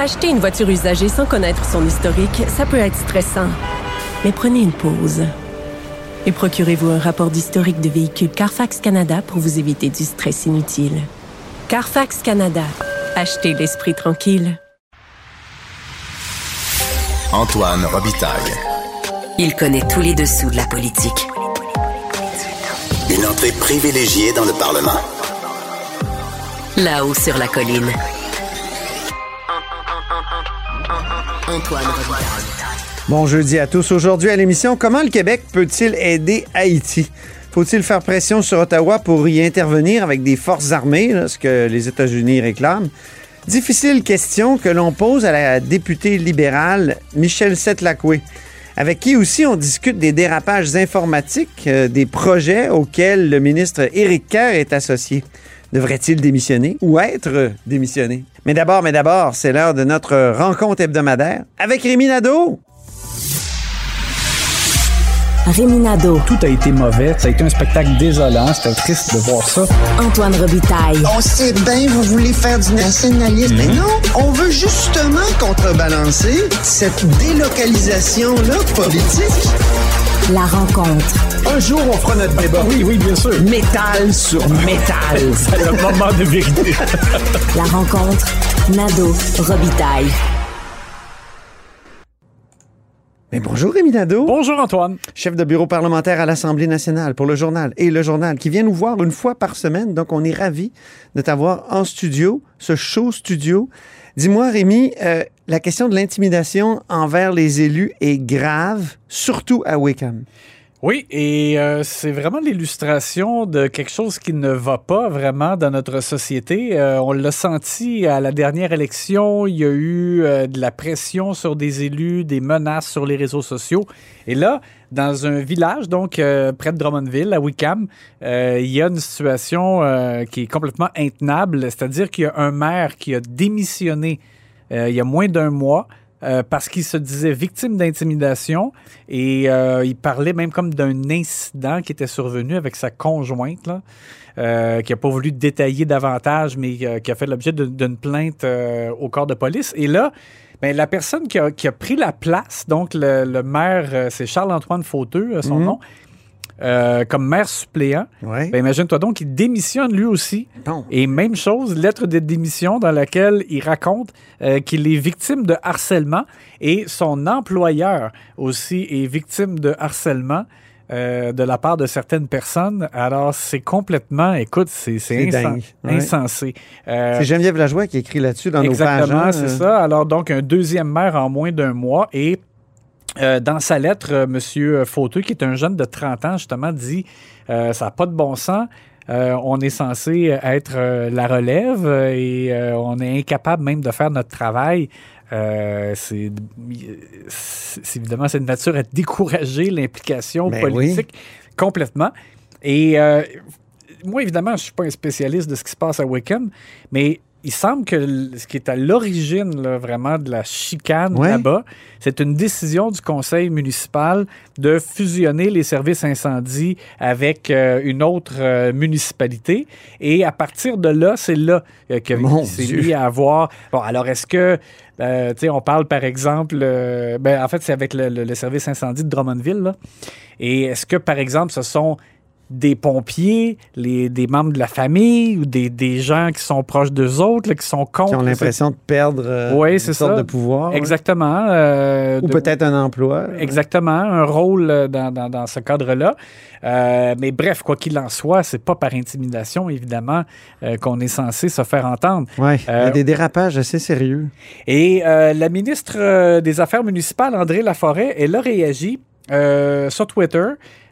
Acheter une voiture usagée sans connaître son historique, ça peut être stressant. Mais prenez une pause. Et procurez-vous un rapport d'historique de véhicule Carfax Canada pour vous éviter du stress inutile. Carfax Canada. Achetez l'esprit tranquille. Antoine Robitaille. Il connaît tous les dessous de la politique. Une entrée privilégiée dans le Parlement. Là-haut sur la colline. Antoine. Bon à tous. Aujourd'hui à l'émission, comment le Québec peut-il aider Haïti? Faut-il faire pression sur Ottawa pour y intervenir avec des forces armées, ce que les États-Unis réclament? Difficile question que l'on pose à la députée libérale Michelle Setlacoué, avec qui aussi on discute des dérapages informatiques, euh, des projets auxquels le ministre Éric Kerr est associé. Devrait-il démissionner ou être démissionné? Mais d'abord, mais d'abord, c'est l'heure de notre rencontre hebdomadaire avec Rémi Nadeau. Rémi Nadeau. Tout a été mauvais. Ça a été un spectacle désolant. C'était triste de voir ça. Antoine Robitaille. On sait bien, vous voulez faire du nationalisme. Mais non, on veut justement contrebalancer cette délocalisation-là politique. La rencontre. Un jour, on fera notre débat. Oui, oui, bien sûr. Métal sur métal. C'est le moment de vérité. La rencontre. Nadeau. Robitaille. Mais bonjour Rémi Nadeau. Bonjour, Antoine. chef de bureau parlementaire à l'Assemblée nationale pour le journal et le journal, qui vient nous voir une fois par semaine. Donc, on est ravis de t'avoir en studio, ce show studio. Dis-moi, Rémi, euh, la question de l'intimidation envers les élus est grave, surtout à Wickham. Oui, et euh, c'est vraiment l'illustration de quelque chose qui ne va pas vraiment dans notre société. Euh, on l'a senti à la dernière élection, il y a eu euh, de la pression sur des élus, des menaces sur les réseaux sociaux. Et là, dans un village, donc près de Drummondville, à Wickham, il y a une situation qui est complètement intenable, c'est-à-dire qu'il y a un maire qui a démissionné il y a moins d'un mois. euh, parce qu'il se disait victime d'intimidation et euh, il parlait même comme d'un incident qui était survenu avec sa conjointe, là, euh, qui n'a pas voulu détailler davantage, mais euh, qui a fait l'objet d'une plainte euh, au corps de police. Et là, ben, la personne qui a, qui a pris la place, donc le, le maire, euh, c'est Charles-Antoine Fauteux, euh, son Mhm. nom, euh, comme maire suppléant. Ouais. Ben, imagine-toi donc, il démissionne lui aussi. Bon. Et même chose, lettre de démission dans laquelle il raconte euh, qu'il est victime de harcèlement et son employeur aussi est victime de harcèlement. euh, de la part de certaines personnes. Alors, c'est complètement, écoute, c'est insen- dingue. Ouais. insensé. Euh, C'est Geneviève Lajoie qui écrit là-dessus dans Exactement, nos pages. hein, c'est euh, ça. Alors, donc, un deuxième maire en moins d'un mois. Et euh, dans sa lettre, euh, M. Fauteux, qui est un jeune de 30 ans, justement, dit euh, ça n'a pas de bon sens. Euh, on est censé être euh, la relève euh, et euh, on est incapable même de faire notre travail. Euh, c'est évidemment c'est de nature à décourager l'implication Ben politique complètement. Et euh, moi, évidemment, je ne suis pas un spécialiste de ce qui se passe à Wickham, mais il semble que ce qui est à l'origine là, vraiment de la chicane Ouais. là-bas, c'est une décision du conseil municipal de fusionner les services incendie avec euh, une autre euh, municipalité. Et à partir de là, c'est là euh, que Mon s'est Dieu. mis à avoir. Bon, alors est-ce que euh, tu sais, on parle par exemple, euh, ben, en fait, c'est avec le, le- le service incendie de Drummondville. là. Et est-ce que, par exemple, ce sont des pompiers, les, des membres de la famille ou des, des gens qui sont proches d'eux autres, là, qui sont contre. Qui ont l'impression de perdre euh, Oui, une sorte ça. de pouvoir. ouais. Exactement. euh, Ou de- peut-être un emploi. Exactement, un rôle euh, dans, dans- dans ce cadre-là. Euh, mais bref, quoi qu'il en soit, c'est pas par intimidation, évidemment, qu'on est censé se faire entendre. Ouais, il y a des dérapages assez sérieux. Et la ministre des Affaires municipales, André Laforêt, elle a réagi sur Twitter.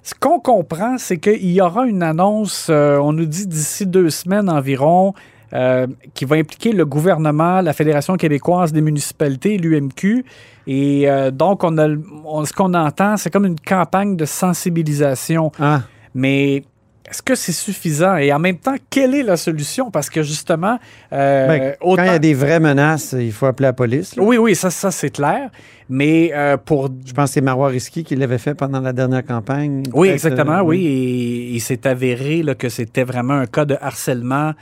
Ce qu'on comprend, c'est qu'il y aura une annonce, euh, on nous dit d'ici deux semaines environ, euh, qui va impliquer le gouvernement, la Fédération québécoise des municipalités, l'UMQ. Et euh, donc, on a, on- ce qu'on entend, c'est comme une campagne de sensibilisation. Ah, Mais est-ce que c'est suffisant? Et en même temps, quelle est la solution? Parce que justement, euh, ben, quand autant- il y a des vraies menaces, il faut appeler la police. là. Oui, oui, ça, ça c'est clair. Mais euh, pour Je pense que c'est Marois Risky qui l'avait fait pendant la dernière campagne. Oui, exactement, euh, oui. Et il s'est avéré là, que c'était vraiment un cas de harcèlement.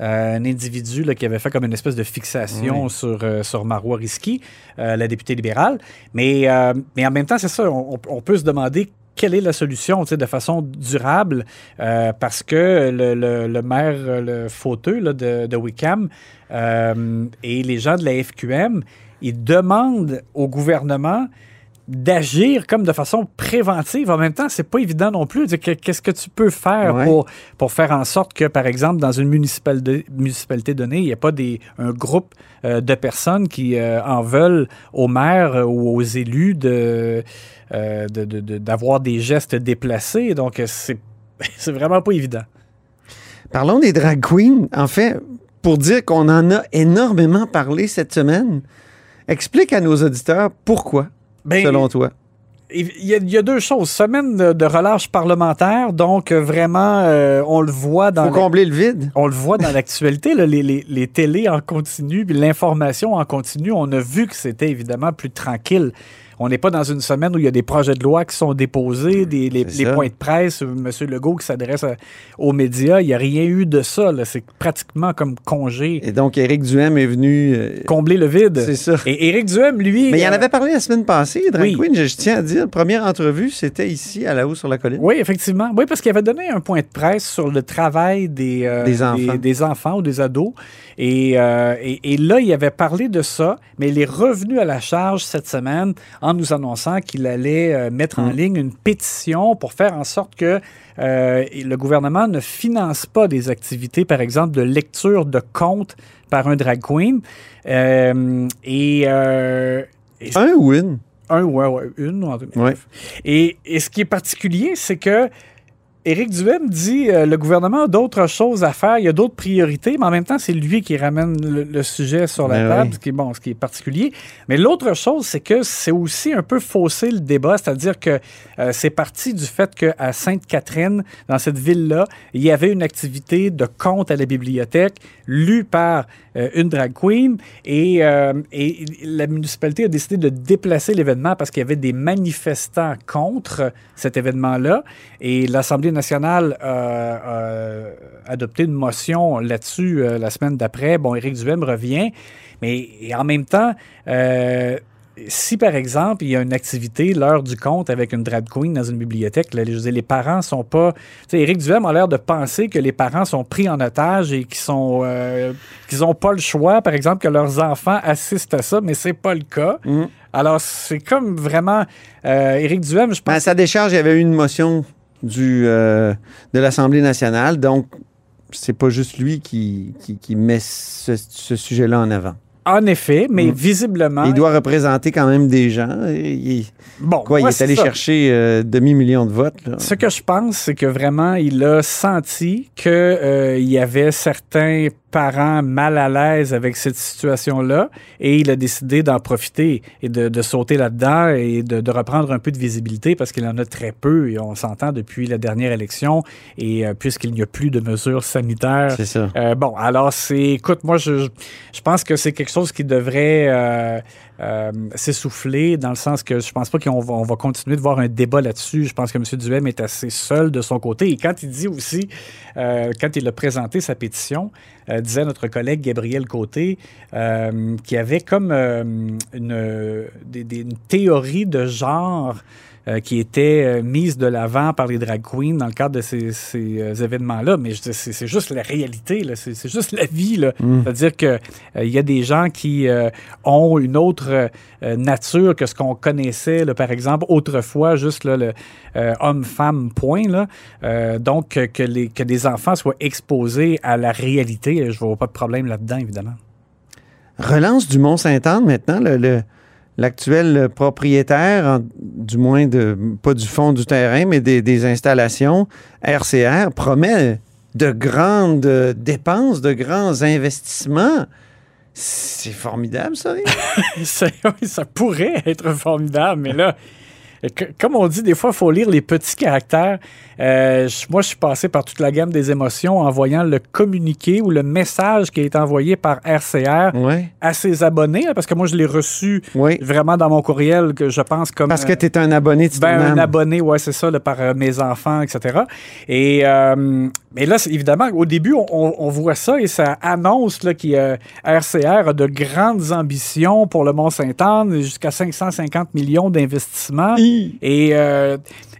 euh, un individu là, qui avait fait comme une espèce de fixation sur, euh, sur Marois Risky, euh, la députée libérale. Mais, mais en même temps, c'est ça, on, on peut se demander quelle est la solution de façon durable? Euh, parce que le, maire, le fauteux de Wickham euh, et les gens de la FQM, ils demandent au gouvernement d'agir comme de façon préventive. En même temps, c'est pas évident non plus. Qu'est-ce que tu peux faire Ouais. pour, pour faire en sorte que, par exemple, dans une municipalité, municipalité donnée, il n'y ait pas des, un groupe euh, de personnes qui euh, en veulent au maire euh, ou aux élus de, euh, de- de- de- d'avoir des gestes déplacés. Donc, c'est, c'est vraiment pas évident. Parlons des drag queens. En fait, pour dire qu'on en a énormément parlé cette semaine, explique à nos auditeurs pourquoi, Ben, selon toi? Il y, a, il y a deux choses. Semaine de, relâche parlementaire, donc euh, vraiment, euh, on le voit dans... Faut combler le vide. On le voit dans l'actualité, les, les, les télés en continu, puis l'information en continu, on a vu que c'était évidemment plus tranquille. On n'est pas dans une semaine où il y a des projets de loi qui sont déposés, des, les, points de presse, M. Legault qui s'adresse aux médias. Il n'y a rien eu de ça. C'est pratiquement comme congé. Et donc, Éric Duhem est venu. euh, Combler le vide. c'est ça. Et Éric Duhem, lui. Mais il en euh, avait parlé la semaine passée, drag oui. queen. Je, je tiens à dire, première entrevue, c'était ici, à la haut sur la colline. Oui, effectivement. Oui, parce qu'il avait donné un point de presse sur le travail des, euh, Des enfants. des, enfants ou des ados. Et, et, et là, il avait parlé de ça, mais il est revenu à la charge cette semaine en nous annonçant qu'il allait euh, mettre en Mm. ligne une pétition pour faire en sorte que euh, le gouvernement ne finance pas des activités, par exemple, de lecture de contes par un drag queen. Euh, et, euh, et Un ou une? un, ouais, ouais, une. Ouais. Et, et ce qui est particulier, c'est que Éric Duhem dit euh, le gouvernement a d'autres choses à faire, il y a d'autres priorités, mais en même temps, c'est lui qui ramène le, le sujet sur la Ben table, oui. ce, qui est, bon, ce qui est particulier. Mais l'autre chose, c'est que c'est aussi un peu faussé le débat, c'est-à-dire que euh, c'est parti du fait qu'à Sainte-Catherine, dans cette ville-là, il y avait une activité de conte à la bibliothèque lue par euh, une drag queen et, euh, et la municipalité a décidé de déplacer l'événement parce qu'il y avait des manifestants contre cet événement-là et l'Assemblée nationale a, a adopté une motion là-dessus euh, la semaine d'après. Bon, Éric Duhem revient, mais en même temps, euh, si par exemple il y a une activité, l'heure du compte avec une drag queen dans une bibliothèque, là, je veux dire, les parents sont pas. Tu sais, Éric Duhem a l'air de penser que les parents sont pris en otage et qu'ils sont euh, qu'ils n'ont pas le choix, par exemple, que leurs enfants assistent à ça, mais c'est pas le cas. Mhm. Alors c'est comme vraiment euh, Éric Duhem, je Ben, à pense. sa décharge, il y avait eu une motion du, euh, de l'Assemblée nationale. Donc, c'est pas juste lui qui, qui, qui met ce, ce sujet-là en avant. En effet, mais Mhm. visiblement. Il doit représenter quand même des gens. Il, bon, quoi, il est allé ça. chercher euh, demi-million de votes. là. Ce que je pense, c'est que vraiment, il a senti qu'il y avait certains parents mal à l'aise avec cette situation-là et il a décidé d'en profiter et de, de sauter là-dedans et de, de reprendre un peu de visibilité parce qu'il en a très peu et on s'entend depuis la dernière élection et euh, puisqu'il n'y a plus de mesures sanitaires. C'est ça. Euh, bon, alors c'est, écoute, moi je, je pense que c'est quelque chose qui devrait euh, s'essouffler dans le sens que je pense pas qu'on va, on va continuer de voir un débat là-dessus. Je pense que M. Duhem est assez seul de son côté. Et quand il dit aussi, euh, quand il a présenté sa pétition, euh, disait notre collègue Gabriel Côté, qui avait comme une théorie de genre euh, qui était euh, mise de l'avant par les drag queens dans le cadre de ces, ces, euh, événements-là. Mais c'est juste la réalité, c'est juste la vie. là. C'est-à-dire qu'il il y a des gens qui ont une autre nature que ce qu'on connaissait, là, par exemple, autrefois, juste là, le homme-femme, point. Là. Donc, que, que les, que des enfants soient exposés à la réalité, je vois pas de problème là-dedans, évidemment. Relance du Mont-Saint-Anne maintenant, le- le- l'actuel propriétaire, en- du moins de pas du fond du terrain, mais des, installations, RCR, promet de grandes euh, dépenses, de grands investissements. C'est formidable, ça. Ça pourrait être formidable, mais là, que- comme on dit, des fois, il faut lire les petits caractères. Euh, je- moi, je suis passé par toute la gamme des émotions en voyant le communiqué ou le message qui est envoyé par RCR à ses abonnés, parce que moi, je l'ai reçu vraiment dans mon courriel, que je pense comme... Parce que euh, tu es un abonné de ben, un abonné, ouais, c'est ça, là, par euh, mes enfants, etc. Et euh, mais là, évidemment, au début, on, voit ça et ça annonce là, euh, RCR a de grandes ambitions pour le Mont-Saint-Anne, jusqu'à 550 millions d'investissements. Et, euh,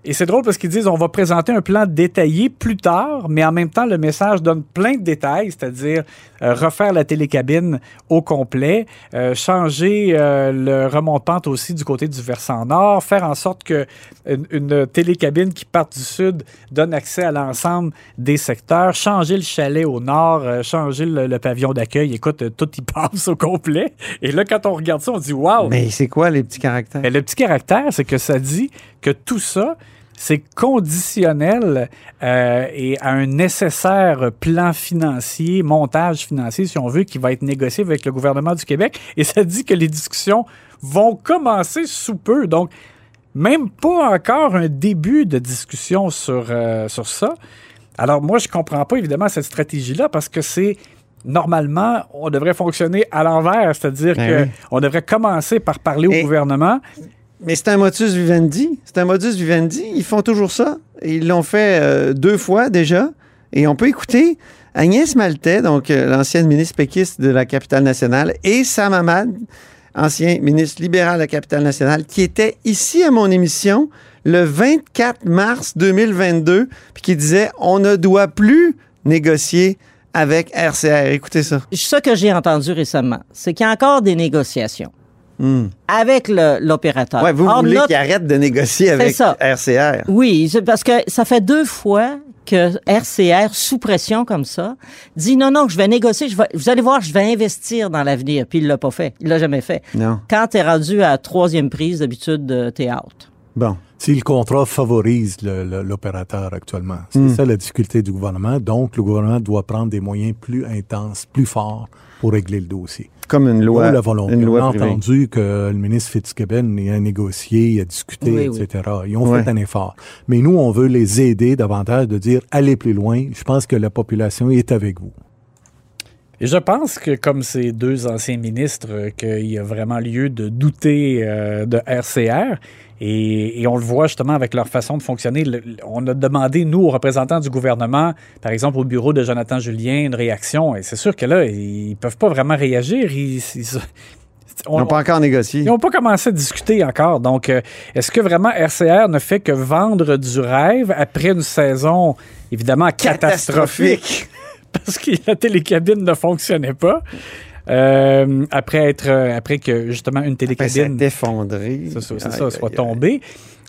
et c'est drôle parce qu'ils disent on va présenter un plan détaillé plus tard, mais en même temps, le message donne plein de détails, c'est-à-dire euh, refaire la télécabine au complet, euh, changer euh, le remonte-pente aussi du côté du versant nord, faire en sorte que une, une télécabine qui part du sud donne accès à l'ensemble des secteurs, changer le chalet au nord, euh, changer le, le pavillon d'accueil. Écoute, euh, tout y passe au complet. Et là, quand on regarde ça, on dit waouh! Mais c'est quoi les petits caractères? Mais le petit caractère, c'est que ça dit que tout ça, c'est conditionnel euh, et à un nécessaire plan financier, montage financier, si on veut, qui va être négocié avec le gouvernement du Québec. Et ça dit que les discussions vont commencer sous peu. Donc, même pas encore un début de discussion sur, euh, sur ça. Alors, moi, je comprends pas évidemment cette stratégie-là parce que c'est normalement, on devrait fonctionner à l'envers, c'est-à-dire Ben oui. qu'on devrait commencer par parler au gouvernement. Mais c'est un modus vivendi. C'est un modus vivendi. Ils font toujours ça. Ils l'ont fait euh, deux fois déjà. Et on peut écouter Agnès Maltais, donc euh, l'ancienne ministre péquiste de la capitale nationale, et Sam Hamad, ancien ministre libéral de la capitale nationale, qui était ici à mon émission le 24 mars 2022, puis qui disait on ne doit plus négocier avec RCR. Écoutez ça. Ce que j'ai entendu récemment, c'est qu'il y a encore des négociations Hmm. avec l'opérateur. Ouais, vous Or, voulez notre- qu'il arrête de négocier avec ça. RCR. Oui, parce que ça fait deux fois que RCR, sous pression comme ça, dit non, non, je vais négocier, je vais, vous allez voir, je vais investir dans l'avenir. Puis il l'a pas fait. Il l'a jamais fait. Non. Quand tu es rendu à troisième prise, d'habitude, euh, t'es out. Bon. Si le contrat favorise l'opérateur actuellement. C'est Hmm. ça la difficulté du gouvernement. Donc, le gouvernement doit prendre des moyens plus intenses, plus forts pour régler le dossier. Comme une loi. Nous, la volonté. Une On loi a privée. entendu que le ministre Fitzgibbon y a négocié, il a discuté, Oui, oui. etc. Ils ont Ouais. fait un effort. Mais nous, on veut les aider davantage de dire allez plus loin. Je pense que la population est avec vous. Et je pense que, comme ces deux anciens ministres, euh, qu'il y a vraiment lieu de douter euh, de RCR. Et, et on le voit justement avec leur façon de fonctionner. Le- on a demandé, nous, aux représentants du gouvernement, par exemple au bureau de Jonathan Julien, une réaction. Et c'est sûr que là, ils peuvent pas vraiment réagir. Ils, ils- Ils n'ont pas encore négocié. ils n'ont pas commencé à discuter encore. Donc, euh, est-ce que vraiment RCR ne fait que vendre du rêve après une saison, évidemment, catastrophique? Parce que la télécabine ne fonctionnait pas. Euh, après être euh, après que justement une télécabine s'est effondré. c'est ça, c'est ça, soit tombée.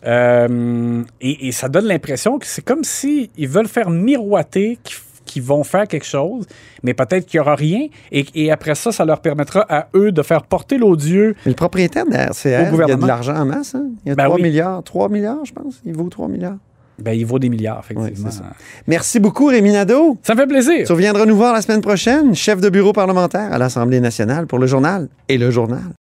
Euh, et, et ça donne l'impression que c'est comme si ils veulent faire miroiter qu'ils vont faire quelque chose, mais peut-être qu'il n'y aura rien. Et, et après ça, ça leur permettra à eux de faire porter l'odieux Mais le propriétaire de la RCR, il y a de l'argent en masse. hein? Il y a Ben 3 oui. milliards. 3 milliards, je pense. Il vaut 3 milliards. Ben, il vaut des milliards, effectivement. Merci beaucoup, Rémi Nadeau. ça me fait plaisir. Tu reviendras nous voir la semaine prochaine, chef de bureau parlementaire à l'Assemblée nationale pour le journal et le journal.